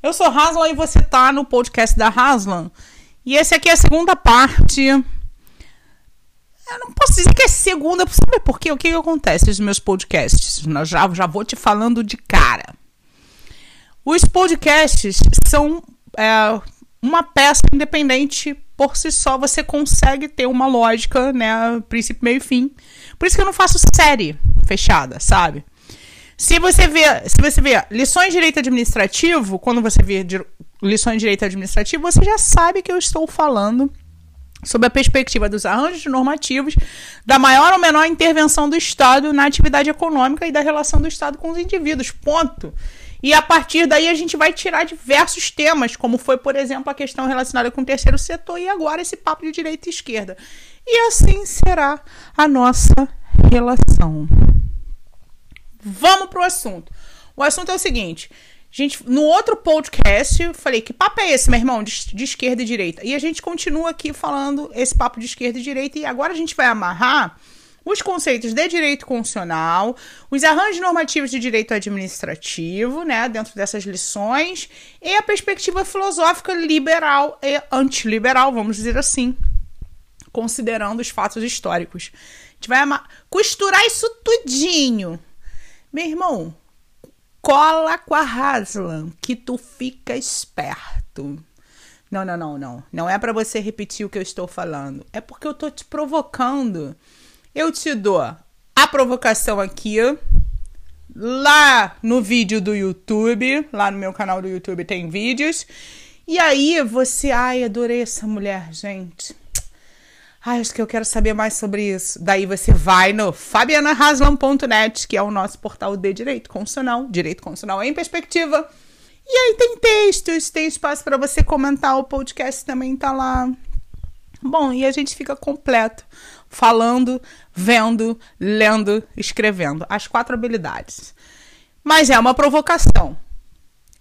Eu sou Haslan e você tá no podcast da Haslan. E esse aqui é a segunda parte. Eu não posso dizer que é segunda, sabe por quê? O que, que acontece nos meus podcasts? Eu já, já vou te falando de cara. Os podcasts são é, uma peça independente por si só. Você consegue ter uma lógica, né? Princípio, meio e fim. Por isso que eu não faço série fechada, sabe? Se você vê, se você vê lições de direito administrativo, quando você vê lições de direito administrativo, você já sabe que eu estou falando sobre a perspectiva dos arranjos normativos, da maior ou menor intervenção do Estado na atividade econômica e da relação do Estado com os indivíduos. Ponto. E a partir daí a gente vai tirar diversos temas, como foi, por exemplo, a questão relacionada com o terceiro setor e agora esse papo de direita e esquerda. E assim será a nossa relação. Vamos pro assunto. O assunto é o seguinte. Gente, no outro podcast, eu falei, que papo é esse, meu irmão, de, de, esquerda e direita? E a gente continua aqui falando esse papo de esquerda e direita, e agora a gente vai amarrar os conceitos de direito constitucional, os arranjos normativos de direito administrativo, né, dentro dessas lições, e a perspectiva filosófica liberal e antiliberal, vamos dizer assim, considerando os fatos históricos. A gente vai costurar isso tudinho meu irmão, cola com a Haslam, que tu fica esperto. Não, não, não, não. Não é para você repetir o que eu estou falando. É porque eu tô te provocando. Eu te dou a provocação aqui, lá no vídeo do YouTube, lá no meu canal do YouTube tem vídeos. E aí você, ai, adorei essa mulher, gente. Ai, acho que eu quero saber mais sobre isso. Daí você vai no fabianahaslam.net, que é o nosso portal de direito constitucional, direito constitucional em perspectiva. E aí tem textos, tem espaço para você comentar, o podcast também tá lá. Bom, e a gente fica completo, falando, vendo, lendo, escrevendo. As quatro habilidades. Mas é uma provocação.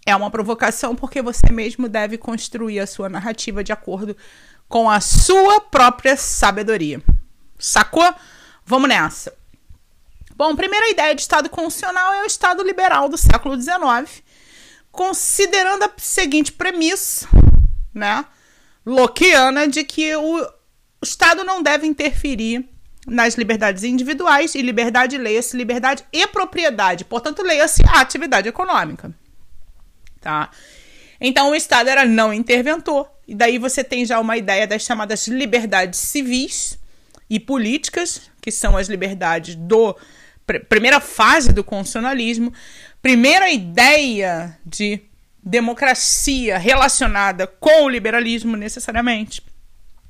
É uma provocação porque você mesmo deve construir a sua narrativa de acordo com a sua própria sabedoria. Sacou? Vamos nessa. Bom, primeira ideia de Estado constitucional é o Estado liberal do século XIX, considerando a seguinte premissa, né, Lockeana, de que o Estado não deve interferir nas liberdades individuais, e liberdade leia-se liberdade e propriedade, portanto, leia-se a atividade econômica. Tá? Então, o Estado era não interventor, e daí você tem já uma ideia das chamadas liberdades civis e políticas, que são as liberdades do pr primeira fase do constitucionalismo, primeira ideia de democracia relacionada com o liberalismo necessariamente.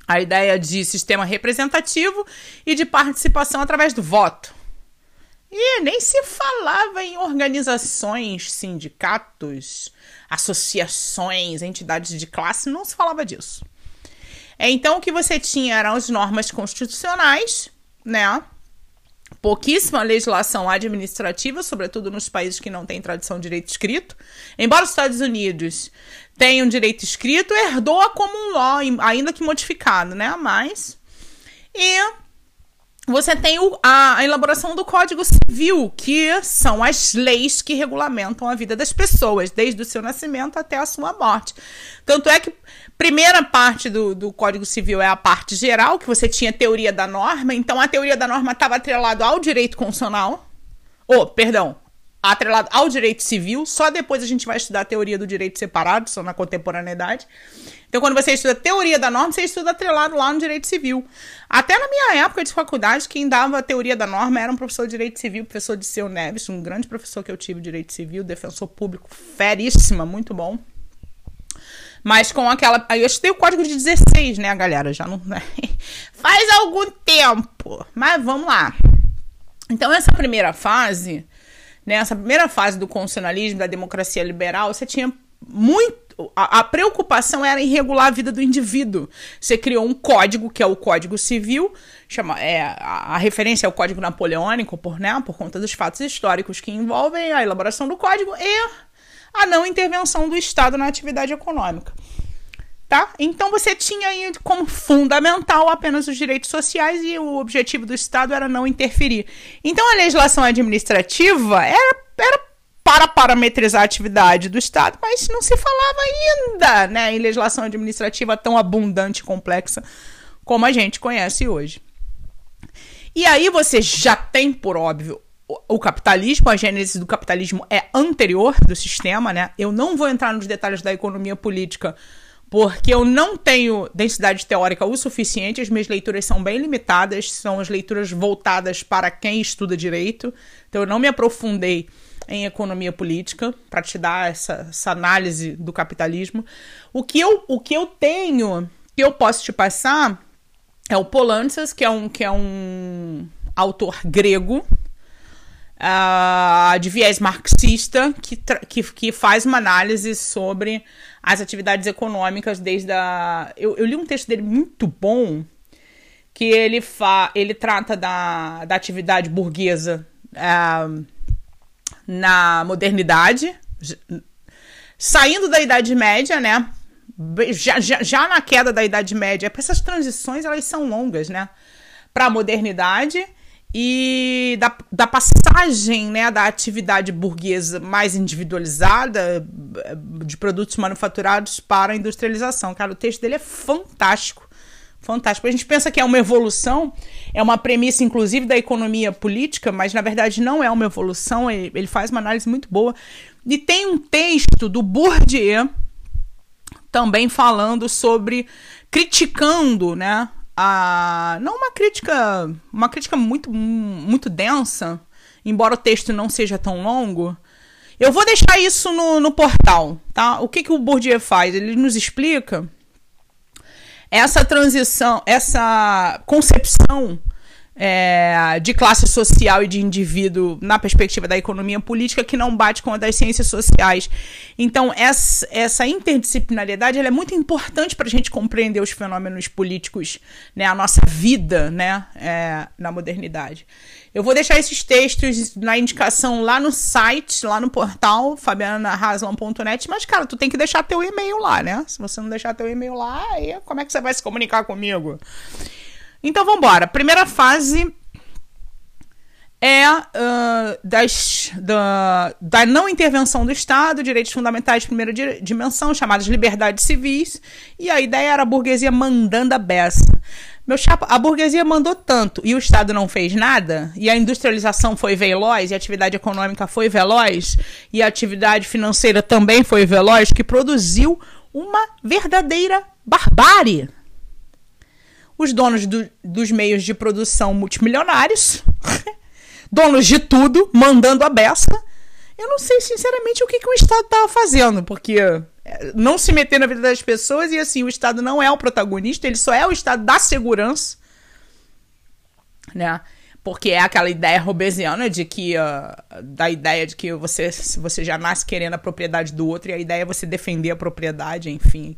A ideia de sistema representativo e de participação através do voto. E nem se falava em organizações, sindicatos, associações, entidades de classe, não se falava disso. É, então, o que você tinha eram as normas constitucionais, né? Pouquíssima legislação administrativa, sobretudo nos países que não têm tradição de direito escrito. Embora os Estados Unidos tenham direito escrito, herdou a common law, ainda que modificado, né? Mas. E você tem o, a, a, elaboração do Código Civil, que são as leis que regulamentam a vida das pessoas, desde o seu nascimento até a sua morte. Tanto é que primeira parte do, do Código Civil é a parte geral, que você tinha teoria da norma, então a teoria da norma estava atrelada ao direito constitucional. Ou, oh, perdão, atrelado ao direito civil, só depois a gente vai estudar a teoria do direito separado, só na contemporaneidade. Então, quando você estuda teoria da norma, você estuda atrelado lá no direito civil. Até na minha época de faculdade, quem dava a teoria da norma era um professor de direito civil, professor de Seu Neves, um grande professor que eu tive de direito civil, defensor público, feríssima, muito bom. Mas com aquela. Aí eu estudei o código de 16, né, galera? Já não. Né? Faz algum tempo. Mas vamos lá. Então, essa primeira fase nessa primeira fase do constitucionalismo, da democracia liberal, você tinha muito. A, a, preocupação era em regular a vida do indivíduo. Você criou um código, que é o Código Civil, chama, é, a, a referência é o Código Napoleônico, por, né, por conta dos fatos históricos que envolvem a elaboração do código e a não intervenção do Estado na atividade econômica tá? Então você tinha aí como fundamental apenas os direitos sociais e o objetivo do Estado era não interferir. Então a legislação administrativa era, era para parametrizar a atividade do Estado, mas não se falava ainda né, em legislação administrativa tão abundante e complexa como a gente conhece hoje. E aí você já tem, por óbvio, o capitalismo, a gênese do capitalismo é anterior do sistema, né? Eu não vou entrar nos detalhes da economia política porque eu não tenho densidade teórica o suficiente, as minhas leituras são bem limitadas, são as leituras voltadas para quem estuda direito, então eu não me aprofundei em economia política para te dar essa, essa, análise do capitalismo. O que, eu, o que eu tenho, que eu posso te passar, é o Polantzas, que é um, que é um autor grego, uh, de viés marxista, que, que, que faz uma análise sobre as atividades econômicas desde a. Eu, eu li um texto dele muito bom que ele, fa... ele trata da, da atividade burguesa uh, na modernidade, saindo da Idade Média, né? Já, já, já na queda da Idade Média, essas transições elas são longas, né? Para a modernidade e da, da passagem né, da atividade burguesa mais individualizada de produtos manufaturados para a industrialização. Cara, o texto dele é fantástico. Fantástico. A gente pensa que é uma evolução, é uma premissa, inclusive, da economia política, mas na verdade não é uma evolução, ele faz uma análise muito boa. E tem um texto do Bourdieu também falando sobre, criticando né, a não uma crítica, uma crítica muito muito densa, embora o texto não seja tão longo. Eu vou deixar isso no, no portal, tá? O que, que o Bourdieu faz? Ele nos explica essa transição, essa concepção é, de classe social e de indivíduo na perspectiva da economia política que não bate com a das ciências sociais. Então, essa, essa interdisciplinariedade é muito importante para a gente compreender os fenômenos políticos, né, a nossa vida né, é, na modernidade. Eu vou deixar esses textos na indicação lá no site, lá no portal, fabianahaslam.net, mas, cara, tu tem que deixar teu e-mail lá, né? Se você não deixar teu e-mail lá, aí como é que você vai se comunicar comigo? Então vamos embora. Primeira fase é uh, das, da, da não intervenção do Estado, direitos fundamentais de primeira dimensão, chamadas liberdades civis, e a ideia era a burguesia mandando a beça. Meu chapa, a burguesia mandou tanto e o Estado não fez nada, e a industrialização foi veloz, e a atividade econômica foi veloz, e a atividade financeira também foi veloz, que produziu uma verdadeira barbárie os donos do, dos meios de produção multimilionários, donos de tudo, mandando a beça. Eu não sei, sinceramente, o que, que o Estado estava fazendo, porque é, não se meter na vida das pessoas e assim, o Estado não é o protagonista, ele só é o Estado da segurança, né? Porque é aquela ideia robesiana de que uh, da ideia de que você você já nasce querendo a propriedade do outro e a ideia é você defender a propriedade, enfim.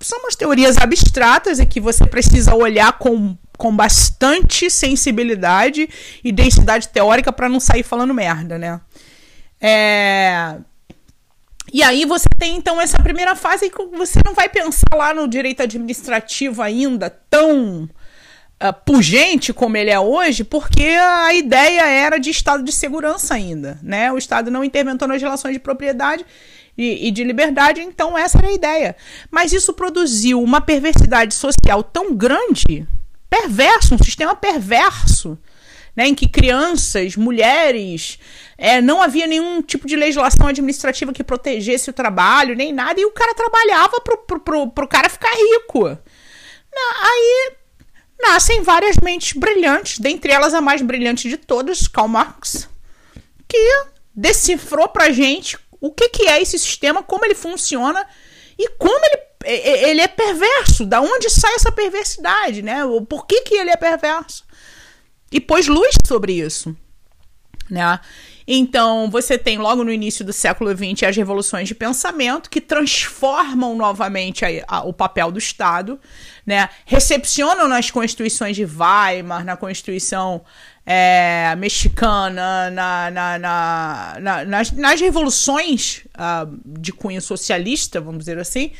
São umas teorias abstratas e que você precisa olhar com, com bastante sensibilidade e densidade teórica para não sair falando merda, né? É... E aí você tem então essa primeira fase que você não vai pensar lá no direito administrativo ainda tão uh, pungente como ele é hoje, porque a ideia era de estado de segurança ainda, né? O Estado não interventou nas relações de propriedade e, e de liberdade, então essa era a ideia. Mas isso produziu uma perversidade social tão grande, perverso, um sistema perverso, né, em que crianças, mulheres, é, não havia nenhum tipo de legislação administrativa que protegesse o trabalho, nem nada, e o cara trabalhava pro, pro, pro, pro cara ficar rico. Aí nascem várias mentes brilhantes, dentre elas a mais brilhante de todas, Karl Marx, que decifrou pra gente o que, que é esse sistema, como ele funciona e como ele, ele é perverso, da onde sai essa perversidade, né? Por que, que ele é perverso? E pôs luz sobre isso, né? Então, você tem logo no início do século XX as revoluções de pensamento que transformam novamente a, a, o papel do Estado, né? recepcionam nas constituições de Weimar, na Constituição é, mexicana, na, na, na, nas, nas, revoluções uh, de cunho socialista, vamos dizer assim,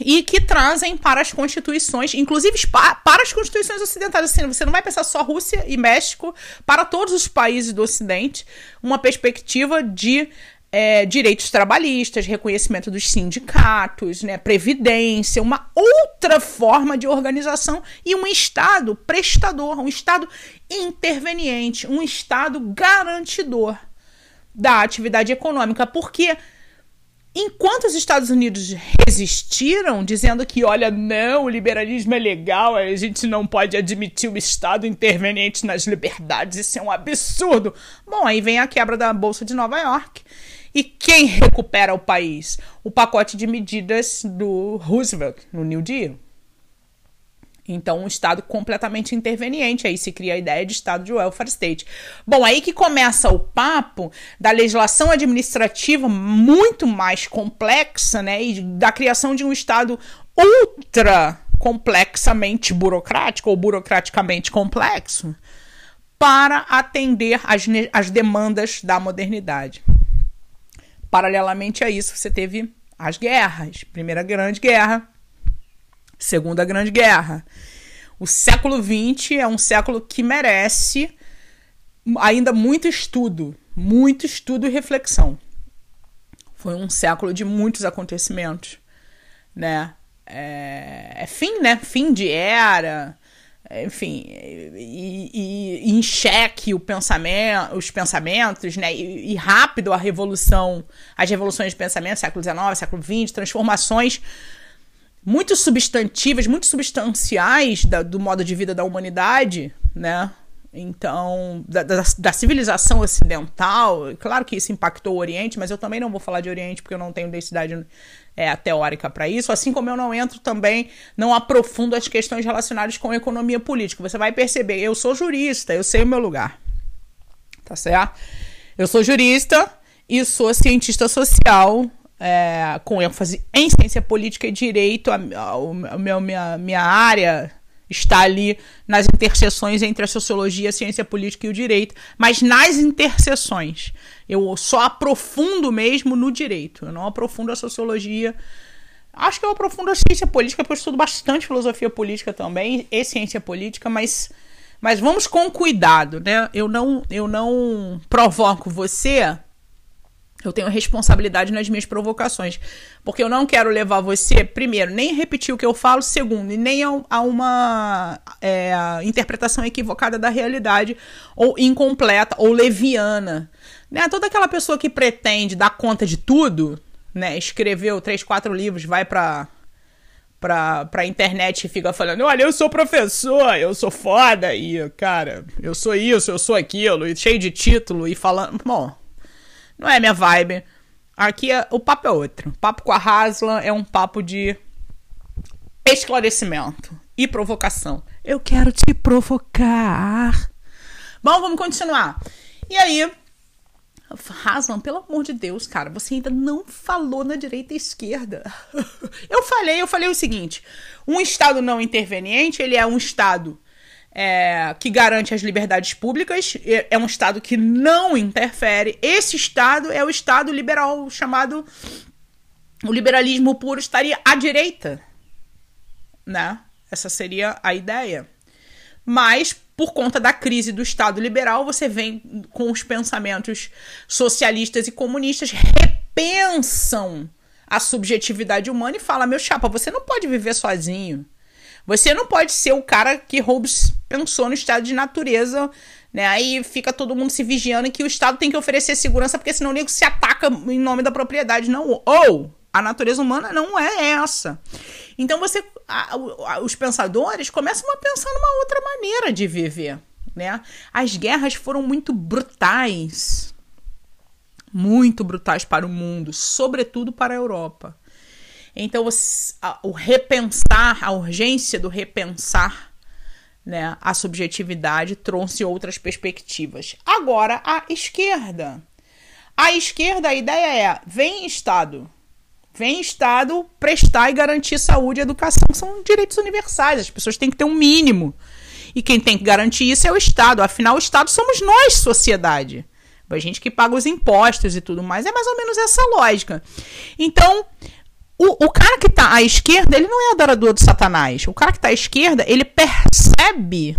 e que trazem para as constituições, inclusive para as constituições ocidentais. Assim, você não vai pensar só Rússia e México, para todos os países do Ocidente, uma perspectiva de é, direitos trabalhistas, reconhecimento dos sindicatos, né, previdência, uma outra forma de organização e um Estado prestador, um Estado interveniente, um Estado garantidor da atividade econômica, porque Enquanto os Estados Unidos resistiram, dizendo que, olha, não, o liberalismo é legal, a gente não pode admitir o Estado interveniente nas liberdades, isso é um absurdo. Bom, aí vem a quebra da Bolsa de Nova York. E quem recupera o país? O pacote de medidas do Roosevelt no New Deal. Então, um Estado completamente interveniente. Aí se cria a ideia de Estado de welfare state. Bom, aí que começa o papo da legislação administrativa muito mais complexa, né? E da criação de um Estado ultra complexamente burocrático ou burocraticamente complexo para atender às, às demandas da modernidade. Paralelamente a isso, você teve as guerras. Primeira Grande Guerra, Segunda Grande Guerra. O século XX é um século que merece ainda muito estudo, muito estudo e reflexão. Foi um século de muitos acontecimentos, né? É, é fim, né? Fim de era, enfim, e, e, e em xeque o pensamento, os pensamentos, né? E, e, rápido a revolução, as revoluções de pensamento, século XIX, século XX, transformações muito substantivas, muito substanciais da, do modo de vida da humanidade, né? Então, da, da, da, civilização ocidental, claro que isso impactou o Oriente, mas eu também não vou falar de Oriente porque eu não tenho densidade é, teórica para isso, assim como eu não entro também, não aprofundo as questões relacionadas com economia política. Você vai perceber, eu sou jurista, eu sei o meu lugar, tá certo? Eu sou jurista e sou cientista social, é, com ênfase em ciência política e direito, a, a, a, minha, minha área está ali nas interseções entre a sociologia, a ciência política e o direito, mas nas interseções. Eu só aprofundo mesmo no direito, eu não aprofundo a sociologia. Acho que eu aprofundo a ciência política, porque eu estudo bastante filosofia política também e ciência política, mas, mas vamos com cuidado, né? Eu não, eu não provoco você eu tenho responsabilidade nas minhas provocações. Porque eu não quero levar você, primeiro, nem repetir o que eu falo, segundo, e nem a, uma é, interpretação equivocada da realidade, ou incompleta, ou leviana. Né? Toda aquela pessoa que pretende dar conta de tudo, né? escreveu três, quatro livros, vai para pra, pra internet e fica falando: olha, eu sou professor, eu sou foda, e, cara, eu sou isso, eu sou aquilo, e cheio de título, e falando. Bom não é minha vibe. Aqui é, o papo é outro. O papo com a Haslan é um papo de esclarecimento e provocação. Eu quero te provocar. Bom, vamos continuar. E aí, Haslan, pelo amor de Deus, cara, você ainda não falou na direita e esquerda. eu falei, eu falei o seguinte: um Estado não interveniente, ele é um Estado é, que garante as liberdades públicas, é um Estado que não interfere. Esse Estado é o Estado liberal, chamado. O liberalismo puro estaria à direita. Né? Essa seria a ideia. Mas, por conta da crise do Estado liberal, você vem com os pensamentos socialistas e comunistas repensam a subjetividade humana e fala: meu chapa, você não pode viver sozinho. Você não pode ser o cara que Hobbes pensou no estado de natureza, né? Aí fica todo mundo se vigiando que o Estado tem que oferecer segurança, porque senão o nego se ataca em nome da propriedade. Não. Ou a natureza humana não é essa. Então você. A, a, os pensadores começam a pensar numa outra maneira de viver. Né? As guerras foram muito brutais. Muito brutais para o mundo, sobretudo para a Europa. Então, o repensar, a urgência do repensar né, a subjetividade trouxe outras perspectivas. Agora, a esquerda. A esquerda, a ideia é: vem Estado. Vem Estado prestar e garantir saúde e educação, que são direitos universais. As pessoas têm que ter um mínimo. E quem tem que garantir isso é o Estado. Afinal, o Estado somos nós, sociedade. A gente que paga os impostos e tudo mais. É mais ou menos essa lógica. Então, o, o cara que tá à esquerda, ele não é adorador de Satanás. O cara que tá à esquerda, ele percebe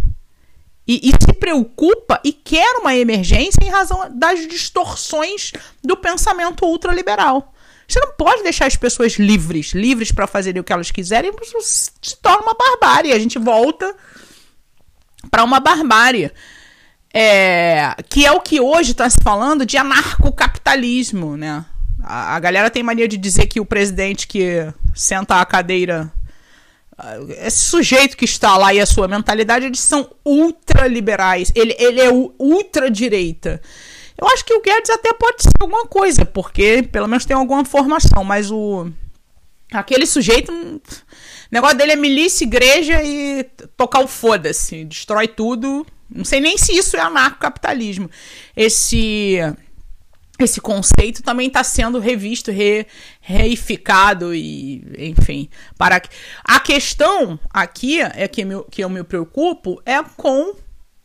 e, e, se preocupa e quer uma emergência em razão das distorções do pensamento ultraliberal. Você não pode deixar as pessoas livres, livres para fazerem o que elas quiserem, isso se torna uma barbárie. A gente volta para uma barbárie. É, que é o que hoje está se falando de anarcocapitalismo, né? A, a galera tem mania de dizer que o presidente que senta à cadeira esse sujeito que está lá e a sua mentalidade, eles são ultraliberais. Ele, ele é ultra-direita. Eu acho que o Guedes até pode ser alguma coisa, porque pelo menos tem alguma formação, mas o. Aquele sujeito. O negócio dele é milícia, igreja e tocar o foda-se. Destrói tudo. Não sei nem se isso é anarcocapitalismo. Esse esse conceito também está sendo revisto, re, reificado e, enfim, para a questão aqui é que, meu, que eu me preocupo é com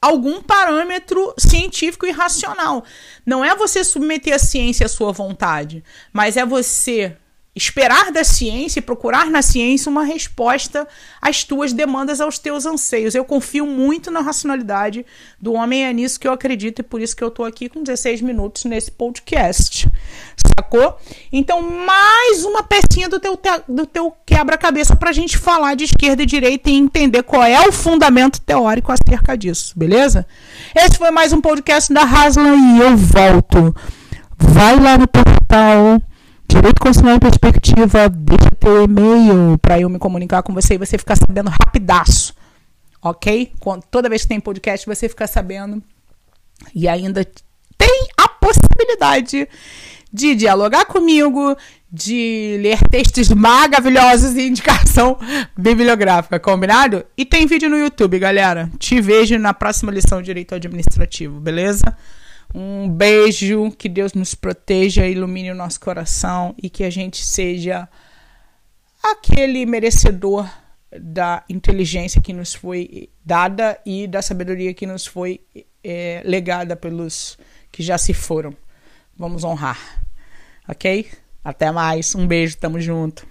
algum parâmetro científico e racional. Não é você submeter a ciência à sua vontade, mas é você esperar da ciência e procurar na ciência uma resposta às tuas demandas, aos teus anseios. Eu confio muito na racionalidade do homem, é nisso que eu acredito e por isso que eu tô aqui com 16 minutos nesse podcast. Sacou? Então, mais uma pecinha do teu, do teu quebra-cabeça pra gente falar de esquerda e direita e entender qual é o fundamento teórico acerca disso, beleza? Esse foi mais um podcast da Haslan e eu volto. Vai lá no portal Direito Constitucional em Perspectiva, deixa teu e-mail para eu me comunicar com você e você ficar sabendo rapidaço, ok? Toda vez que tem podcast, você ficar sabendo. E ainda tem a possibilidade de dialogar comigo, de ler textos maravilhosos e indicação bibliográfica, combinado? E tem vídeo no YouTube, galera. Te vejo na próxima lição de Direito Administrativo, beleza? Um beijo, que Deus nos proteja, ilumine o nosso coração e que a gente seja aquele merecedor da inteligência que nos foi dada e da sabedoria que nos foi é, legada pelos que já se foram. Vamos honrar, ok? Até mais, um beijo, tamo junto.